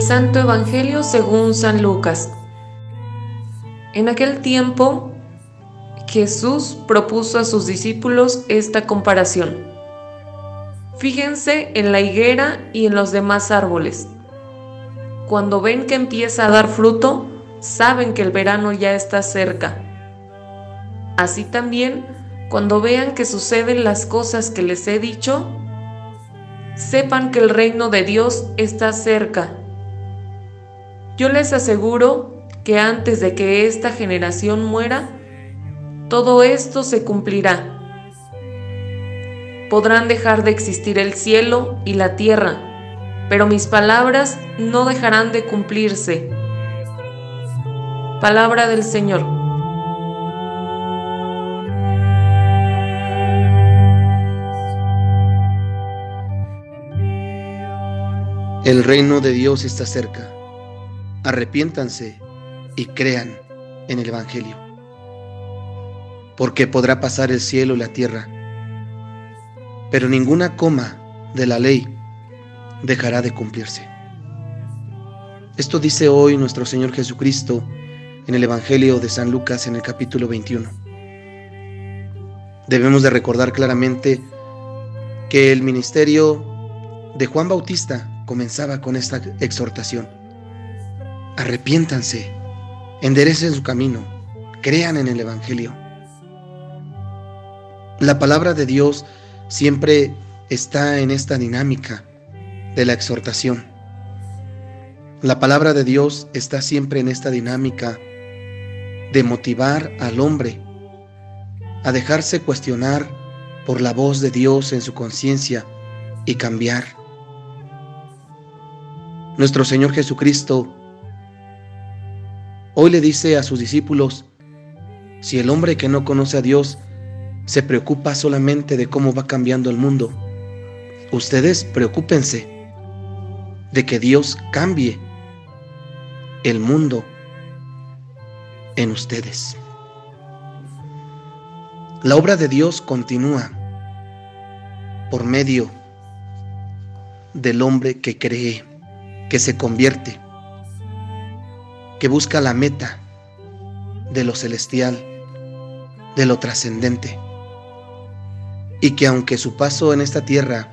Santo Evangelio según San Lucas. En aquel tiempo, Jesús propuso a sus discípulos esta comparación. Fíjense en la higuera y en los demás árboles. Cuando ven que empieza a dar fruto, saben que el verano ya está cerca. Así también, cuando vean que suceden las cosas que les he dicho, sepan que el reino de Dios está cerca. Yo les aseguro que antes de que esta generación muera, todo esto se cumplirá. Podrán dejar de existir el cielo y la tierra, pero mis palabras no dejarán de cumplirse. Palabra del Señor. El reino de Dios está cerca arrepiéntanse y crean en el Evangelio. Porque podrá pasar el cielo y la tierra, pero ninguna coma de la ley dejará de cumplirse. Esto dice hoy nuestro Señor Jesucristo en el Evangelio de San Lucas en el capítulo 21. Debemos de recordar claramente que el ministerio de Juan Bautista comenzaba con esta exhortación arrepiéntanse, enderecen su camino, crean en el Evangelio. La palabra de Dios siempre está en esta dinámica de la exhortación. La palabra de Dios está siempre en esta dinámica de motivar al hombre a dejarse cuestionar por la voz de Dios en su conciencia y cambiar. Nuestro Señor Jesucristo Hoy le dice a sus discípulos, si el hombre que no conoce a Dios se preocupa solamente de cómo va cambiando el mundo, ustedes preocúpense de que Dios cambie el mundo en ustedes. La obra de Dios continúa por medio del hombre que cree, que se convierte que busca la meta de lo celestial, de lo trascendente, y que aunque su paso en esta tierra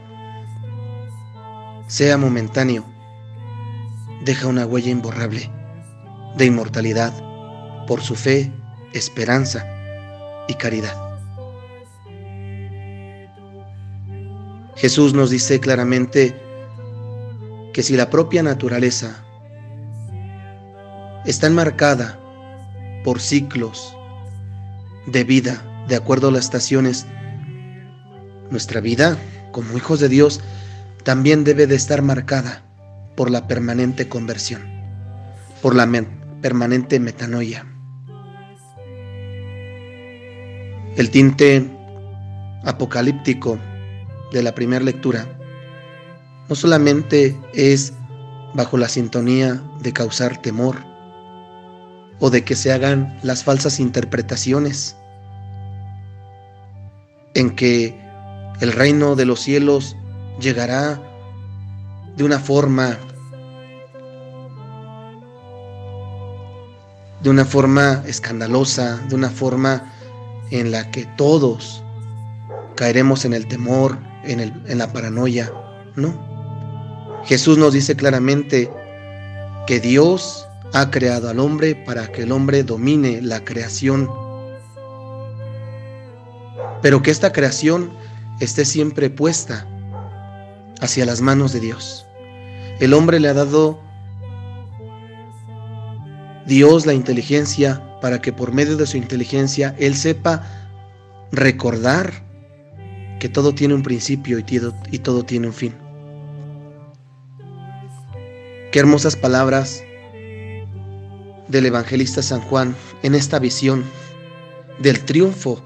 sea momentáneo, deja una huella imborrable de inmortalidad por su fe, esperanza y caridad. Jesús nos dice claramente que si la propia naturaleza está enmarcada por ciclos de vida, de acuerdo a las estaciones. Nuestra vida, como hijos de Dios, también debe de estar marcada por la permanente conversión, por la permanente metanoia. El tinte apocalíptico de la primera lectura no solamente es bajo la sintonía de causar temor, o de que se hagan las falsas interpretaciones en que el reino de los cielos llegará de una forma de una forma escandalosa, de una forma en la que todos caeremos en el temor, en, el, en la paranoia. No. Jesús nos dice claramente que Dios ha creado al hombre para que el hombre domine la creación, pero que esta creación esté siempre puesta hacia las manos de Dios. El hombre le ha dado Dios la inteligencia para que por medio de su inteligencia él sepa recordar que todo tiene un principio y todo, y todo tiene un fin. Qué hermosas palabras del evangelista San Juan en esta visión del triunfo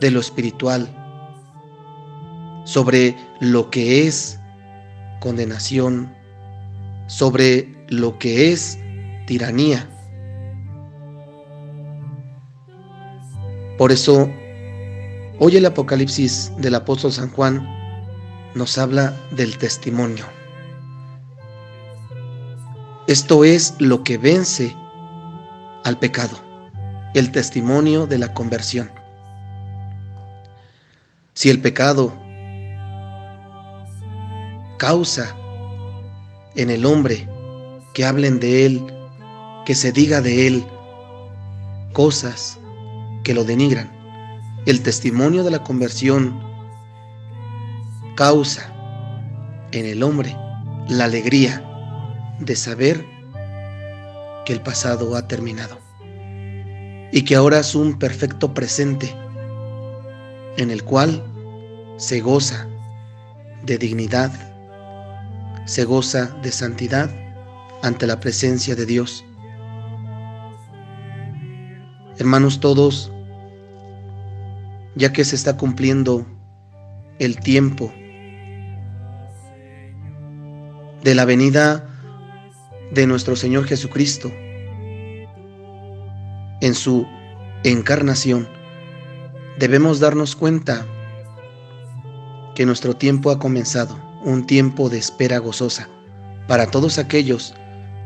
de lo espiritual sobre lo que es condenación, sobre lo que es tiranía. Por eso, hoy el Apocalipsis del apóstol San Juan nos habla del testimonio Esto es lo que vence al pecado, el testimonio de la conversión. Si el pecado causa en el hombre que hablen de él, que se diga de él cosas que lo denigran, el testimonio de la conversión causa en el hombre la alegría de saber que el pasado ha terminado y que ahora es un perfecto presente en el cual se goza de dignidad, se goza de santidad ante la presencia de Dios. Hermanos todos, ya que se está cumpliendo el tiempo de la venida de nuestro Señor Jesucristo en su encarnación, debemos darnos cuenta que nuestro tiempo ha comenzado, un tiempo de espera gozosa para todos aquellos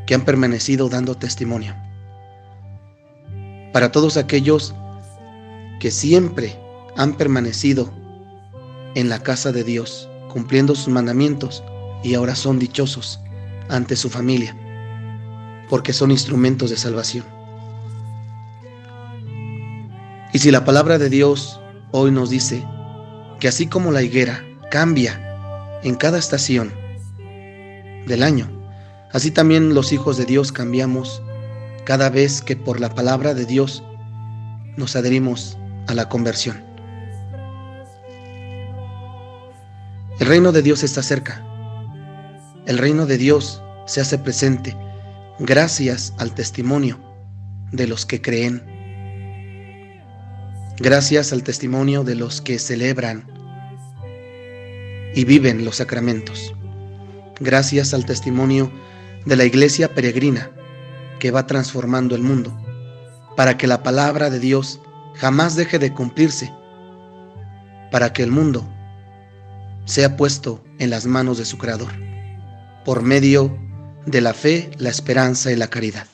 que han permanecido dando testimonio, para todos aquellos que siempre han permanecido en la casa de Dios, cumpliendo sus mandamientos y ahora son dichosos ante su familia, porque son instrumentos de salvación. Y si la palabra de Dios hoy nos dice que así como la higuera cambia en cada estación del año, así también los hijos de Dios cambiamos cada vez que por la palabra de Dios nos adherimos a la conversión. El reino de Dios está cerca. El reino de Dios se hace presente gracias al testimonio de los que creen, gracias al testimonio de los que celebran y viven los sacramentos, gracias al testimonio de la iglesia peregrina que va transformando el mundo, para que la palabra de Dios jamás deje de cumplirse, para que el mundo sea puesto en las manos de su Creador por medio de la fe, la esperanza y la caridad.